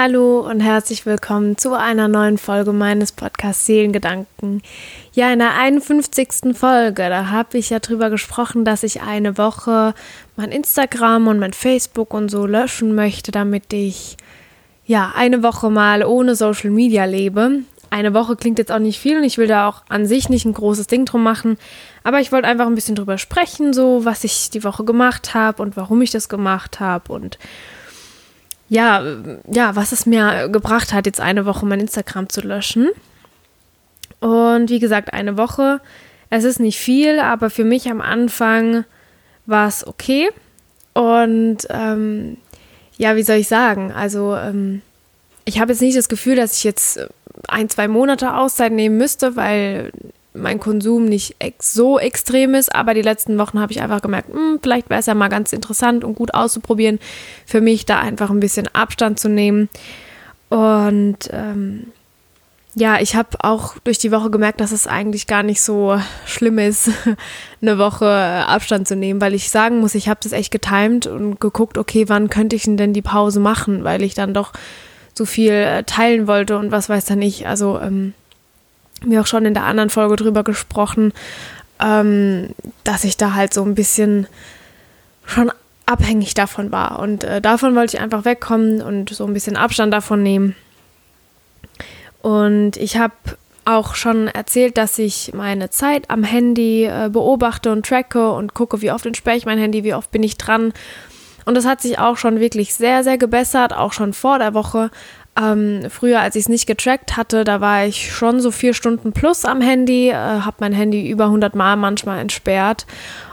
Hallo und herzlich willkommen zu einer neuen Folge meines Podcasts Seelengedanken. Ja, in der 51. Folge, da habe ich ja drüber gesprochen, dass ich eine Woche mein Instagram und mein Facebook und so löschen möchte, damit ich ja eine Woche mal ohne Social Media lebe. Eine Woche klingt jetzt auch nicht viel und ich will da auch an sich nicht ein großes Ding drum machen, aber ich wollte einfach ein bisschen drüber sprechen, so was ich die Woche gemacht habe und warum ich das gemacht habe und ja, ja, was es mir gebracht hat, jetzt eine Woche mein Instagram zu löschen. Und wie gesagt, eine Woche. Es ist nicht viel, aber für mich am Anfang war es okay. Und ähm, ja, wie soll ich sagen? Also, ähm, ich habe jetzt nicht das Gefühl, dass ich jetzt ein, zwei Monate Auszeit nehmen müsste, weil mein Konsum nicht ex so extrem ist, aber die letzten Wochen habe ich einfach gemerkt, mh, hm, vielleicht wäre es ja mal ganz interessant und gut auszuprobieren, für mich da einfach ein bisschen Abstand zu nehmen. Und ähm, ja, ich habe auch durch die Woche gemerkt, dass es eigentlich gar nicht so schlimm ist, eine Woche Abstand zu nehmen, weil ich sagen muss, ich habe das echt getimt und geguckt, okay, wann könnte ich denn die Pause machen, weil ich dann doch so viel äh, teilen wollte und was weiß dann ich. Also ähm, wir auch schon in der anderen Folge drüber gesprochen, ähm, dass ich da halt so ein bisschen schon abhängig davon war. Und äh, davon wollte ich einfach wegkommen und so ein bisschen Abstand davon nehmen. Und ich habe auch schon erzählt, dass ich meine Zeit am Handy äh, beobachte und tracke und gucke, wie oft entsperre ich mein Handy, wie oft bin ich dran. Und das hat sich auch schon wirklich sehr, sehr gebessert, auch schon vor der Woche. Ähm, früher, als ich es nicht getrackt hatte, da war ich schon so vier Stunden plus am Handy, äh, habe mein Handy über 100 Mal manchmal entsperrt.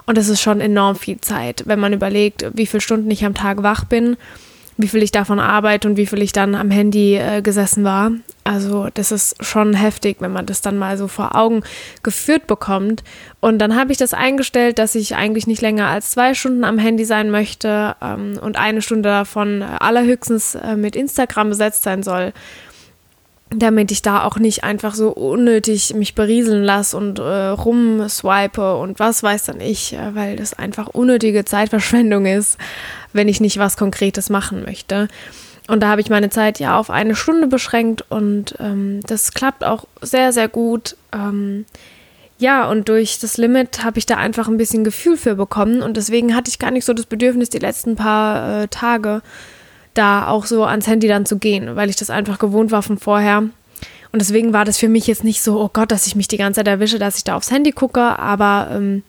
Und das ist schon enorm viel Zeit, wenn man überlegt, wie viele Stunden ich am Tag wach bin wie viel ich davon arbeite und wie viel ich dann am Handy äh, gesessen war. Also das ist schon heftig, wenn man das dann mal so vor Augen geführt bekommt. Und dann habe ich das eingestellt, dass ich eigentlich nicht länger als zwei Stunden am Handy sein möchte ähm, und eine Stunde davon allerhöchstens äh, mit Instagram besetzt sein soll damit ich da auch nicht einfach so unnötig mich berieseln lasse und äh, rumswipe und was weiß dann ich, äh, weil das einfach unnötige Zeitverschwendung ist, wenn ich nicht was Konkretes machen möchte. Und da habe ich meine Zeit ja auf eine Stunde beschränkt und ähm, das klappt auch sehr, sehr gut. Ähm, ja, und durch das Limit habe ich da einfach ein bisschen Gefühl für bekommen und deswegen hatte ich gar nicht so das Bedürfnis, die letzten paar äh, Tage da auch so ans Handy dann zu gehen, weil ich das einfach gewohnt war von vorher. Und deswegen war das für mich jetzt nicht so, oh Gott, dass ich mich die ganze Zeit erwische, dass ich da aufs Handy gucke, aber ähm,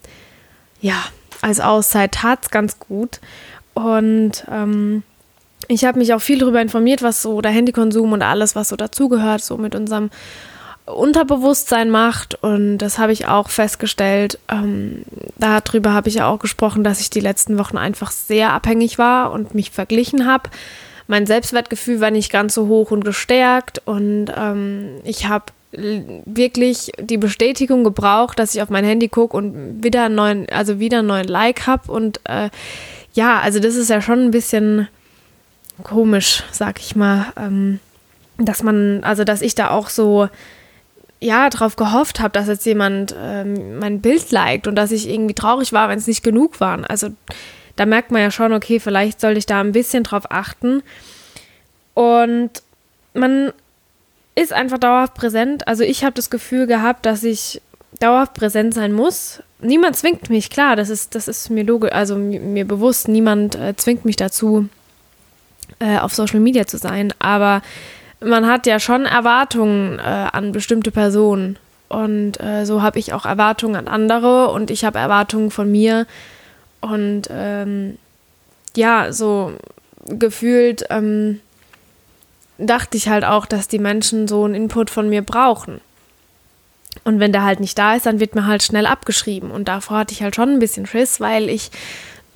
ja, als Auszeit tat es ganz gut. Und ähm, ich habe mich auch viel darüber informiert, was so der Handykonsum und alles, was so dazugehört, so mit unserem Unterbewusstsein macht. Und das habe ich auch festgestellt. Ähm, darüber habe ich ja auch gesprochen, dass ich die letzten Wochen einfach sehr abhängig war und mich verglichen habe. Mein Selbstwertgefühl war nicht ganz so hoch und gestärkt. Und ähm, ich habe wirklich die Bestätigung gebraucht, dass ich auf mein Handy gucke und wieder einen neuen, also wieder einen neuen Like habe. Und äh, ja, also das ist ja schon ein bisschen komisch, sag ich mal. Ähm, dass man, also dass ich da auch so ja, darauf gehofft habe, dass jetzt jemand ähm, mein Bild liked und dass ich irgendwie traurig war, wenn es nicht genug waren. Also da merkt man ja schon, okay, vielleicht sollte ich da ein bisschen drauf achten. Und man ist einfach dauerhaft präsent. Also ich habe das Gefühl gehabt, dass ich dauerhaft präsent sein muss. Niemand zwingt mich, klar, das ist, das ist mir logisch, also mir, bewusst, niemand äh, zwingt mich dazu, äh, auf Social Media zu sein. Aber man hat ja schon Erwartungen äh, an bestimmte Personen. Und äh, so habe ich auch Erwartungen an andere und ich habe Erwartungen von mir. Und ähm, ja, so gefühlt ähm, dachte ich halt auch, dass die Menschen so einen Input von mir brauchen. Und wenn der halt nicht da ist, dann wird mir halt schnell abgeschrieben. Und davor hatte ich halt schon ein bisschen Schiss, weil ich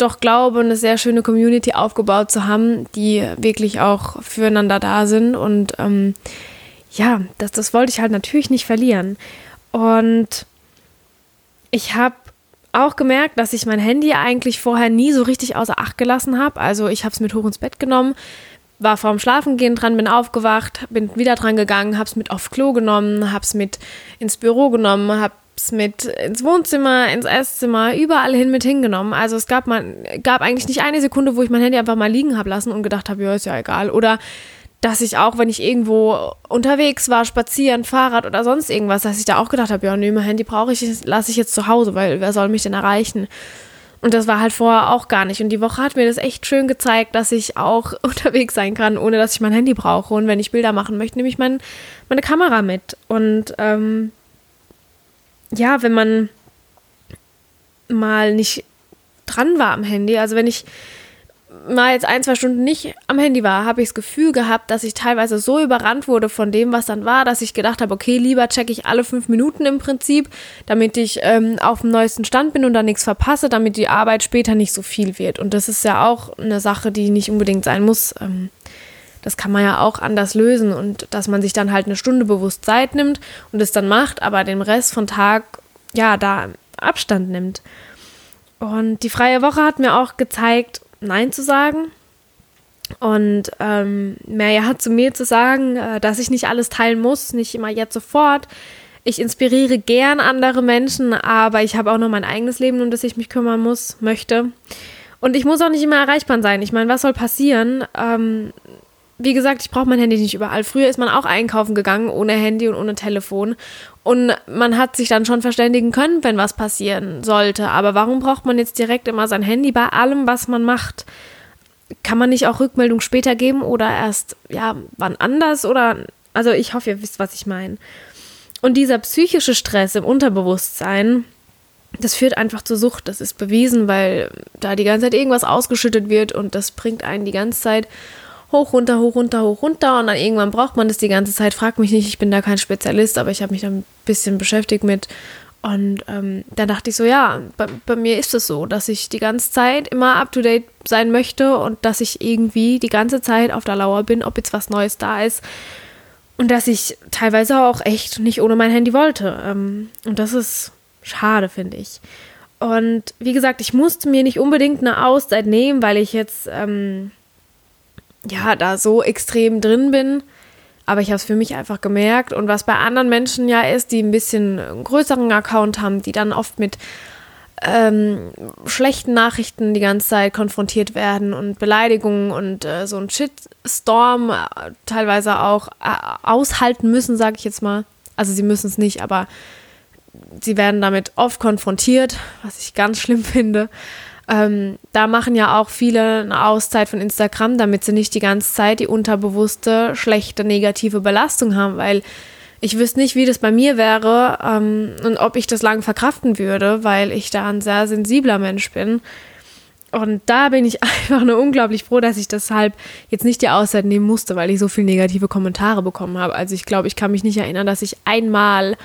doch glaube, eine sehr schöne Community aufgebaut zu haben, die wirklich auch füreinander da sind. Und ähm, ja, das, das wollte ich halt natürlich nicht verlieren. Und ich habe auch gemerkt, dass ich mein Handy eigentlich vorher nie so richtig außer Acht gelassen habe. Also ich habe es mit hoch ins Bett genommen, war vorm Schlafengehen dran, bin aufgewacht, bin wieder dran gegangen, habe es mit aufs Klo genommen, habe es mit ins Büro genommen, habe mit ins Wohnzimmer, ins Esszimmer, überall hin mit hingenommen. Also es gab, man, gab eigentlich nicht eine Sekunde, wo ich mein Handy einfach mal liegen habe lassen und gedacht habe, ja, ist ja egal. Oder dass ich auch, wenn ich irgendwo unterwegs war, spazieren, Fahrrad oder sonst irgendwas, dass ich da auch gedacht habe, ja, nee, mein Handy brauche ich, lasse ich jetzt zu Hause, weil wer soll mich denn erreichen? Und das war halt vorher auch gar nicht. Und die Woche hat mir das echt schön gezeigt, dass ich auch unterwegs sein kann, ohne dass ich mein Handy brauche. Und wenn ich Bilder machen möchte, nehme ich mein, meine Kamera mit. Und ähm, ja, wenn man mal nicht dran war am Handy, also wenn ich mal jetzt ein, zwei Stunden nicht am Handy war, habe ich das Gefühl gehabt, dass ich teilweise so überrannt wurde von dem, was dann war, dass ich gedacht habe, okay, lieber checke ich alle fünf Minuten im Prinzip, damit ich ähm, auf dem neuesten Stand bin und da nichts verpasse, damit die Arbeit später nicht so viel wird. Und das ist ja auch eine Sache, die nicht unbedingt sein muss. Ähm, das kann man ja auch anders lösen und dass man sich dann halt eine Stunde bewusst Zeit nimmt und es dann macht, aber den Rest von Tag, ja, da Abstand nimmt. Und die freie Woche hat mir auch gezeigt, Nein zu sagen. Und ähm, Merja hat zu mir zu sagen, äh, dass ich nicht alles teilen muss, nicht immer jetzt sofort. Ich inspiriere gern andere Menschen, aber ich habe auch noch mein eigenes Leben, um das ich mich kümmern muss, möchte. Und ich muss auch nicht immer erreichbar sein. Ich meine, was soll passieren? Ähm, wie gesagt, ich brauche mein Handy nicht überall. Früher ist man auch einkaufen gegangen ohne Handy und ohne Telefon. Und man hat sich dann schon verständigen können, wenn was passieren sollte. Aber warum braucht man jetzt direkt immer sein Handy bei allem, was man macht? Kann man nicht auch Rückmeldung später geben oder erst, ja, wann anders? Oder, also ich hoffe, ihr wisst, was ich meine. Und dieser psychische Stress im Unterbewusstsein, das führt einfach zur Sucht. Das ist bewiesen, weil da die ganze Zeit irgendwas ausgeschüttet wird und das bringt einen die ganze Zeit hoch, runter, hoch, runter, hoch, runter und dann irgendwann braucht man das die ganze Zeit. Frag mich nicht, ich bin da kein Spezialist, aber ich habe mich da ein bisschen beschäftigt mit. Und ähm, da dachte ich so, ja, bei, bei mir ist es so, dass ich die ganze Zeit immer up-to-date sein möchte und dass ich irgendwie die ganze Zeit auf der Lauer bin, ob jetzt was Neues da ist. Und dass ich teilweise auch echt nicht ohne mein Handy wollte. Ähm, und das ist schade, finde ich. Und wie gesagt, ich musste mir nicht unbedingt eine Auszeit nehmen, weil ich jetzt ähm, ja, da so extrem drin bin. Aber ich habe es für mich einfach gemerkt. Und was bei anderen Menschen ja ist, die ein bisschen einen größeren Account haben, die dann oft mit ähm, schlechten Nachrichten die ganze Zeit konfrontiert werden und Beleidigungen und äh, so ein Shitstorm äh, teilweise auch äh, aushalten müssen, sage ich jetzt mal. Also sie müssen es nicht, aber sie werden damit oft konfrontiert, was ich ganz schlimm finde. Ähm, da machen ja auch viele eine Auszeit von Instagram, damit sie nicht die ganze Zeit die unterbewusste, schlechte, negative Belastung haben, weil ich wüsste nicht, wie das bei mir wäre ähm, und ob ich das lange verkraften würde, weil ich da ein sehr sensibler Mensch bin. Und da bin ich einfach nur unglaublich froh, dass ich deshalb jetzt nicht die Auszeit nehmen musste, weil ich so viele negative Kommentare bekommen habe. Also ich glaube, ich kann mich nicht erinnern, dass ich einmal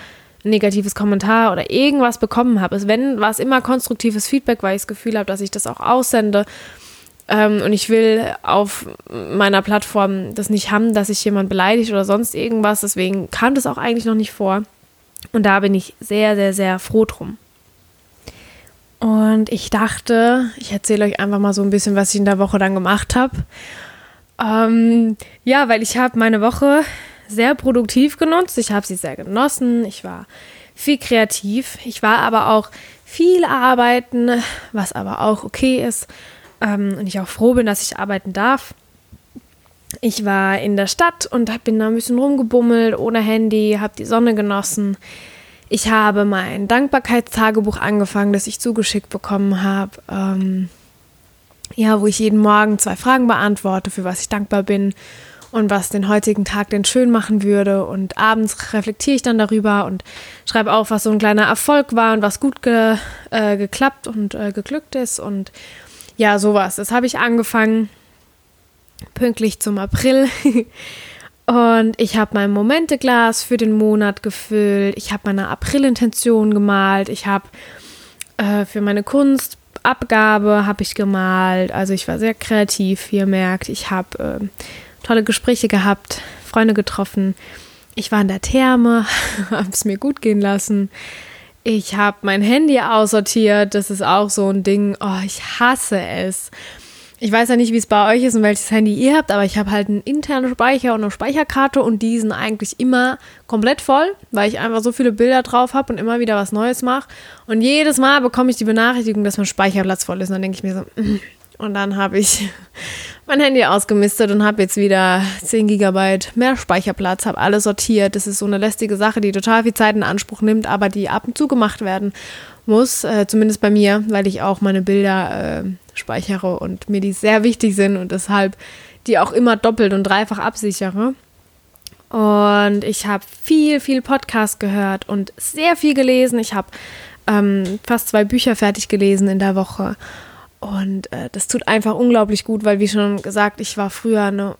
negatives Kommentar oder irgendwas bekommen habe. Es wenn war es immer konstruktives Feedback, weil ich das Gefühl habe, dass ich das auch aussende. Ähm, und ich will auf meiner Plattform das nicht haben, dass sich jemand beleidigt oder sonst irgendwas. Deswegen kam das auch eigentlich noch nicht vor. Und da bin ich sehr, sehr, sehr froh drum. Und ich dachte, ich erzähle euch einfach mal so ein bisschen, was ich in der Woche dann gemacht habe. Ähm, ja, weil ich habe meine Woche sehr produktiv genutzt. Ich habe sie sehr genossen. Ich war viel kreativ. Ich war aber auch viel arbeiten, was aber auch okay ist. Ähm, und ich auch froh bin, dass ich arbeiten darf. Ich war in der Stadt und bin da ein bisschen rumgebummelt, ohne Handy, habe die Sonne genossen. Ich habe mein Dankbarkeitstagebuch angefangen, das ich zugeschickt bekommen habe. Ähm, ja, wo ich jeden Morgen zwei Fragen beantworte, für was ich dankbar bin und was den heutigen Tag denn schön machen würde. Und abends reflektiere ich dann darüber und schreibe auf, was so ein kleiner Erfolg war und was gut ge, äh, geklappt und äh, geglückt ist. Und ja, sowas. Das habe ich angefangen, pünktlich zum April. und ich habe mein Momenteglas für den Monat gefüllt. Ich habe meine Aprilintention gemalt. Ich habe äh, für meine Kunstabgabe habe ich gemalt. Also ich war sehr kreativ, wie ihr merkt. Ich habe äh, tolle Gespräche gehabt, Freunde getroffen. Ich war in der Therme, habe es mir gut gehen lassen. Ich habe mein Handy aussortiert. Das ist auch so ein Ding. Oh, ich hasse es. Ich weiß ja nicht, wie es bei euch ist und welches Handy ihr habt, aber ich habe halt einen internen Speicher und eine Speicherkarte und die sind eigentlich immer komplett voll, weil ich einfach so viele Bilder drauf habe und immer wieder was Neues mache. Und jedes Mal bekomme ich die Benachrichtigung, dass mein Speicherplatz voll ist. Und dann denke ich mir so, mm, Und dann habe ich mein Handy ausgemistet und habe jetzt wieder 10 GB mehr Speicherplatz, habe alles sortiert. Das ist so eine lästige Sache, die total viel Zeit in Anspruch nimmt, aber die ab und zu gemacht werden muss, äh, zumindest bei mir, weil ich auch meine Bilder äh, speichere und mir die sehr wichtig sind und deshalb die auch immer doppelt und dreifach absichere. Und ich habe viel, viel Podcast gehört und sehr viel gelesen. Ich habe ähm, fast zwei Bücher fertig gelesen in der Woche. Und äh, das tut einfach unglaublich gut, weil, wie schon gesagt, ich war früher eine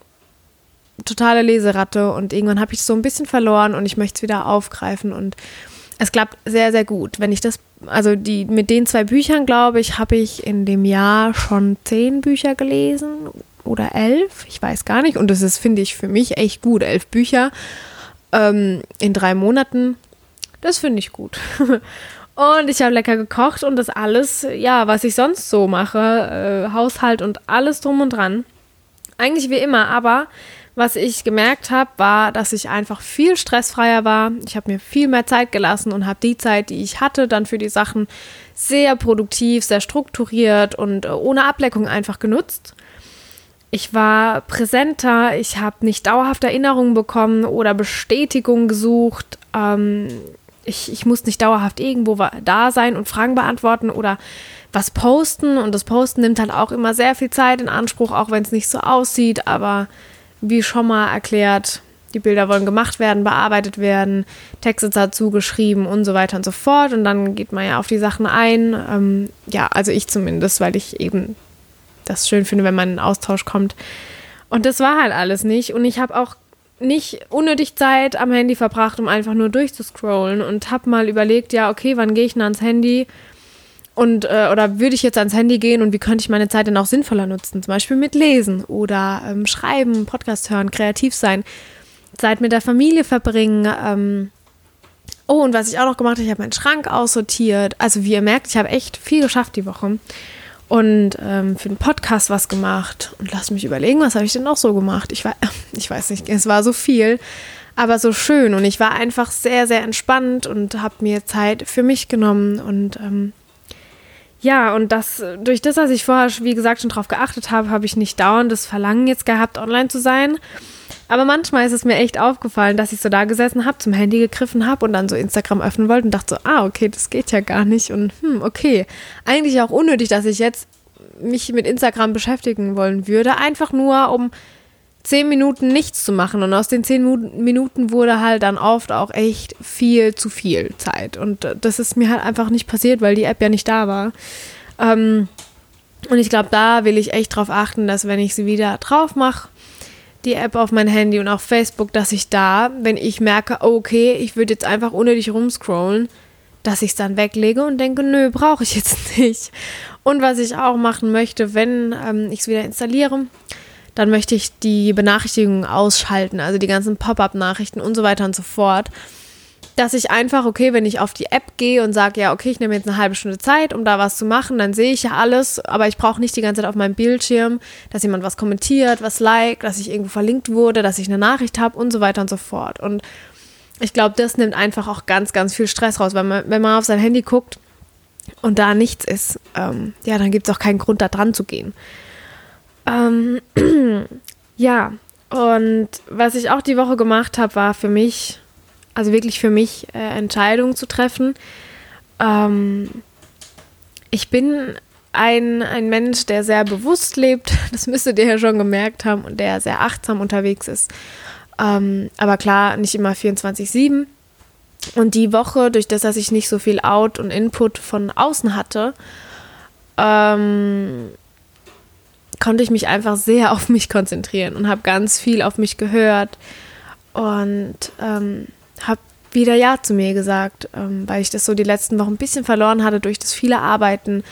totale Leseratte und irgendwann habe ich es so ein bisschen verloren und ich möchte es wieder aufgreifen. Und es klappt sehr, sehr gut. Wenn ich das, also die, mit den zwei Büchern, glaube ich, habe ich in dem Jahr schon zehn Bücher gelesen oder elf, ich weiß gar nicht. Und das ist, finde ich, für mich echt gut. Elf Bücher ähm, in drei Monaten, das finde ich gut. und ich habe lecker gekocht und das alles, ja, was ich sonst so mache, äh, Haushalt und alles drum und dran. Eigentlich wie immer, aber was ich gemerkt habe, war, dass ich einfach viel stressfreier war. Ich habe mir viel mehr Zeit gelassen und habe die Zeit, die ich hatte, dann für die Sachen sehr produktiv, sehr strukturiert und äh, ohne Ableckung einfach genutzt. Ich war präsenter, ich habe nicht dauerhaft Erinnerungen bekommen oder Bestätigung gesucht. Ähm, ich, ich muss nicht dauerhaft irgendwo da sein und Fragen beantworten oder was posten. Und das Posten nimmt halt auch immer sehr viel Zeit in Anspruch, auch wenn es nicht so aussieht. Aber wie schon mal erklärt, die Bilder wollen gemacht werden, bearbeitet werden, Texte dazu geschrieben und so weiter und so fort. Und dann geht man ja auf die Sachen ein. Ähm, ja, also ich zumindest, weil ich eben das schön finde, wenn man in Austausch kommt. Und das war halt alles nicht. Und ich habe auch nicht unnötig Zeit am Handy verbracht, um einfach nur durchzuscrollen und habe mal überlegt, ja, okay, wann gehe ich denn ans Handy? Und, äh, oder würde ich jetzt ans Handy gehen und wie könnte ich meine Zeit denn auch sinnvoller nutzen? Zum Beispiel mit Lesen oder ähm, Schreiben, Podcast hören, kreativ sein, Zeit mit der Familie verbringen. Ähm oh, und was ich auch noch gemacht habe, ich habe meinen Schrank aussortiert. Also wie ihr merkt, ich habe echt viel geschafft die Woche. Und ähm, für den Podcast was gemacht. Und lasst mich überlegen, was habe ich denn noch so gemacht? Ich, war, ich weiß nicht, es war so viel, aber so schön. Und ich war einfach sehr, sehr entspannt und habe mir Zeit für mich genommen und ähm, ja, und das, durch das, dass ich vorher, wie gesagt, schon drauf geachtet habe, habe ich nicht dauernd das Verlangen jetzt gehabt, online zu sein. Aber manchmal ist es mir echt aufgefallen, dass ich so da gesessen habe, zum Handy gegriffen habe und dann so Instagram öffnen wollte und dachte so, ah, okay, das geht ja gar nicht. Und hm, okay. Eigentlich auch unnötig, dass ich jetzt mich mit Instagram beschäftigen wollen würde. Einfach nur, um zehn Minuten nichts zu machen. Und aus den zehn Minuten wurde halt dann oft auch echt viel zu viel Zeit. Und das ist mir halt einfach nicht passiert, weil die App ja nicht da war. Ähm, und ich glaube, da will ich echt drauf achten, dass wenn ich sie wieder drauf mache, die App auf mein Handy und auf Facebook, dass ich da, wenn ich merke, okay, ich würde jetzt einfach unnötig rumscrollen, dass ich es dann weglege und denke, nö, brauche ich jetzt nicht. Und was ich auch machen möchte, wenn ähm, ich es wieder installiere, dann möchte ich die Benachrichtigungen ausschalten, also die ganzen Pop-up-Nachrichten und so weiter und so fort. Dass ich einfach, okay, wenn ich auf die App gehe und sage, ja, okay, ich nehme jetzt eine halbe Stunde Zeit, um da was zu machen, dann sehe ich ja alles, aber ich brauche nicht die ganze Zeit auf meinem Bildschirm, dass jemand was kommentiert, was liked, dass ich irgendwo verlinkt wurde, dass ich eine Nachricht habe und so weiter und so fort. Und ich glaube, das nimmt einfach auch ganz, ganz viel Stress raus, weil man, wenn man auf sein Handy guckt und da nichts ist, ähm, ja, dann gibt es auch keinen Grund, da dran zu gehen. Ähm, ja, und was ich auch die Woche gemacht habe, war für mich, also wirklich für mich, äh, Entscheidungen zu treffen. Ähm, ich bin ein, ein Mensch, der sehr bewusst lebt, das müsstet ihr ja schon gemerkt haben, und der sehr achtsam unterwegs ist. Ähm, aber klar, nicht immer 24-7. Und die Woche, durch das, dass ich nicht so viel Out und Input von außen hatte, ähm, konnte ich mich einfach sehr auf mich konzentrieren und habe ganz viel auf mich gehört und ähm, habe wieder Ja zu mir gesagt, ähm, weil ich das so die letzten Wochen ein bisschen verloren hatte durch das viele Arbeiten,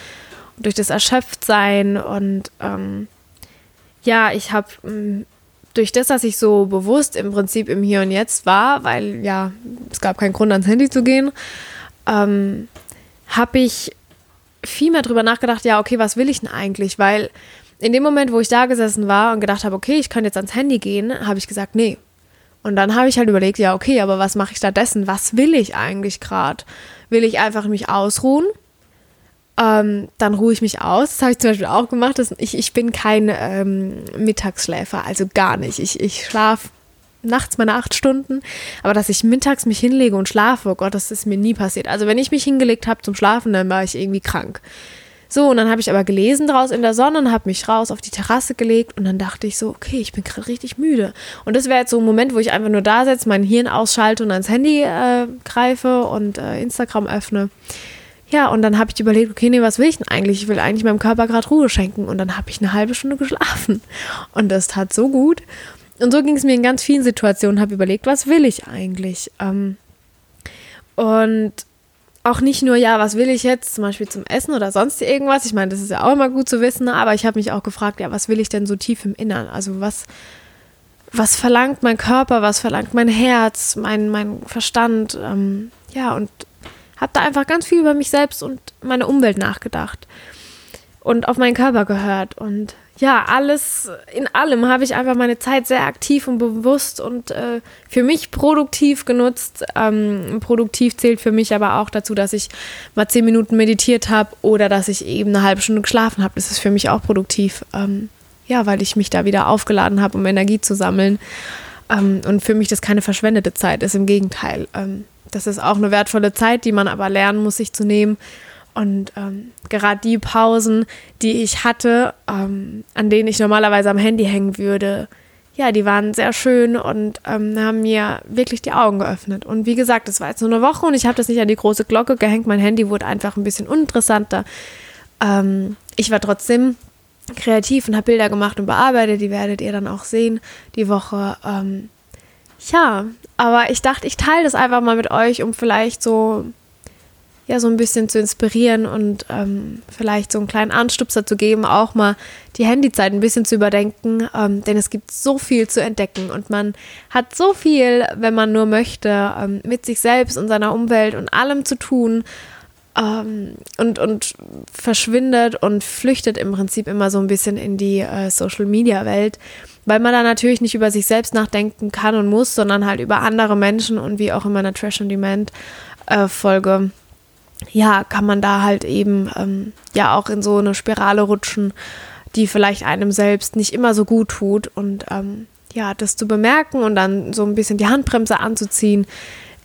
durch das Erschöpftsein und ähm, ja, ich habe ähm, durch das, dass ich so bewusst im Prinzip im Hier und Jetzt war, weil ja, es gab keinen Grund ans Handy zu gehen, ähm, habe ich viel mehr drüber nachgedacht, ja, okay, was will ich denn eigentlich? Weil in dem Moment, wo ich da gesessen war und gedacht habe, okay, ich könnte jetzt ans Handy gehen, habe ich gesagt, nee. Und dann habe ich halt überlegt, ja, okay, aber was mache ich stattdessen? Was will ich eigentlich gerade? Will ich einfach mich ausruhen? ähm, dann ruhe ich mich aus. Das habe ich zum Beispiel auch gemacht. Das, ich, ich bin kein ähm, Mittagsschläfer, also gar nicht. Ich, ich schlafe nachts meine acht Stunden, aber dass ich mittags mich hinlege und schlafe, oh Gott, das ist mir nie passiert. Also wenn ich mich hingelegt habe zum Schlafen, dann war ich irgendwie krank. So, und dann habe ich aber gelesen draußen in der Sonne und habe mich raus auf die Terrasse gelegt und dann dachte ich so, okay, ich bin gerade richtig müde. Und das wäre jetzt so ein Moment, wo ich einfach nur da sitze, mein Hirn ausschalte und ans Handy äh, greife und äh, Instagram öffne. Ja, und dann habe ich überlegt, okay, nee, was will ich denn eigentlich? Ich will eigentlich meinem Körper gerade Ruhe schenken. Und dann habe ich eine halbe Stunde geschlafen. Und das tat so gut. Und so ging es mir in ganz vielen Situationen, habe überlegt, was will ich eigentlich? Ähm, und auch nicht nur, ja, was will ich jetzt, zum Beispiel zum Essen oder sonst irgendwas. Ich meine, das ist ja auch immer gut zu wissen, aber ich habe mich auch gefragt, ja, was will ich denn so tief im Innern? Also was, was verlangt mein Körper, was verlangt mein Herz, mein, mein Verstand? Ähm, ja, und habe da einfach ganz viel über mich selbst und meine Umwelt nachgedacht und auf meinen Körper gehört und ja, alles, in allem habe ich einfach meine Zeit sehr aktiv und bewusst und äh, für mich produktiv genutzt. Ähm, produktiv zählt für mich aber auch dazu, dass ich mal zehn Minuten meditiert habe oder dass ich eben eine halbe Stunde geschlafen habe. Das ist für mich auch produktiv. Ähm, ja, weil ich mich da wieder aufgeladen habe, um Energie zu sammeln. Ähm, und für mich das keine verschwendete Zeit ist, im Gegenteil. Ähm, das ist auch eine wertvolle Zeit, die man aber lernen muss, sich zu nehmen und ähm, gerade die Pausen, die ich hatte, ähm, an denen ich normalerweise am Handy hängen würde, ja, die waren sehr schön und ähm, haben mir wirklich die Augen geöffnet. Und wie gesagt, es war jetzt nur eine Woche und ich habe das nicht an die große Glocke gehängt. Mein Handy wurde einfach ein bisschen uninteressanter. Ähm, ich war trotzdem kreativ und habe Bilder gemacht und bearbeitet. Die werdet ihr dann auch sehen die Woche. Ähm, ja, aber ich dachte, ich teile das einfach mal mit euch, um vielleicht so ja so ein bisschen zu inspirieren und ähm, vielleicht so einen kleinen Anstupser zu geben, auch mal die Handyzeit ein bisschen zu überdenken, ähm, denn es gibt so viel zu entdecken und man hat so viel, wenn man nur möchte, ähm, mit sich selbst und seiner Umwelt und allem zu tun ähm, und, und verschwindet und flüchtet im Prinzip immer so ein bisschen in die äh, Social-Media-Welt weil man da natürlich nicht über sich selbst nachdenken kann und muss, sondern halt über andere Menschen und wie auch in meiner Trash on Demand äh, ja, kann man da halt eben ähm, ja auch in so eine Spirale rutschen, die vielleicht einem selbst nicht immer so gut tut. Und ähm, ja, das zu bemerken und dann so ein bisschen die Handbremse anzuziehen,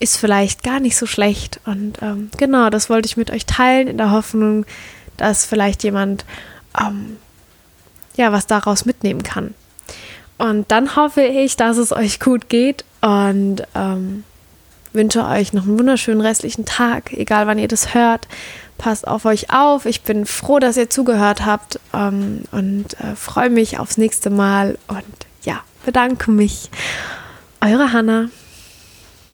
ist vielleicht gar nicht so schlecht. Und ähm, genau, das wollte ich mit euch teilen, in der Hoffnung, dass vielleicht jemand ähm, ja was daraus mitnehmen kann. Und dann hoffe ich, dass es euch gut geht und ähm, wünsche euch noch einen wunderschönen restlichen Tag, egal wann ihr das hört. Passt auf euch auf. Ich bin froh, dass ihr zugehört habt ähm, und äh, freue mich aufs nächste Mal und ja, bedanke mich. Eure Hannah.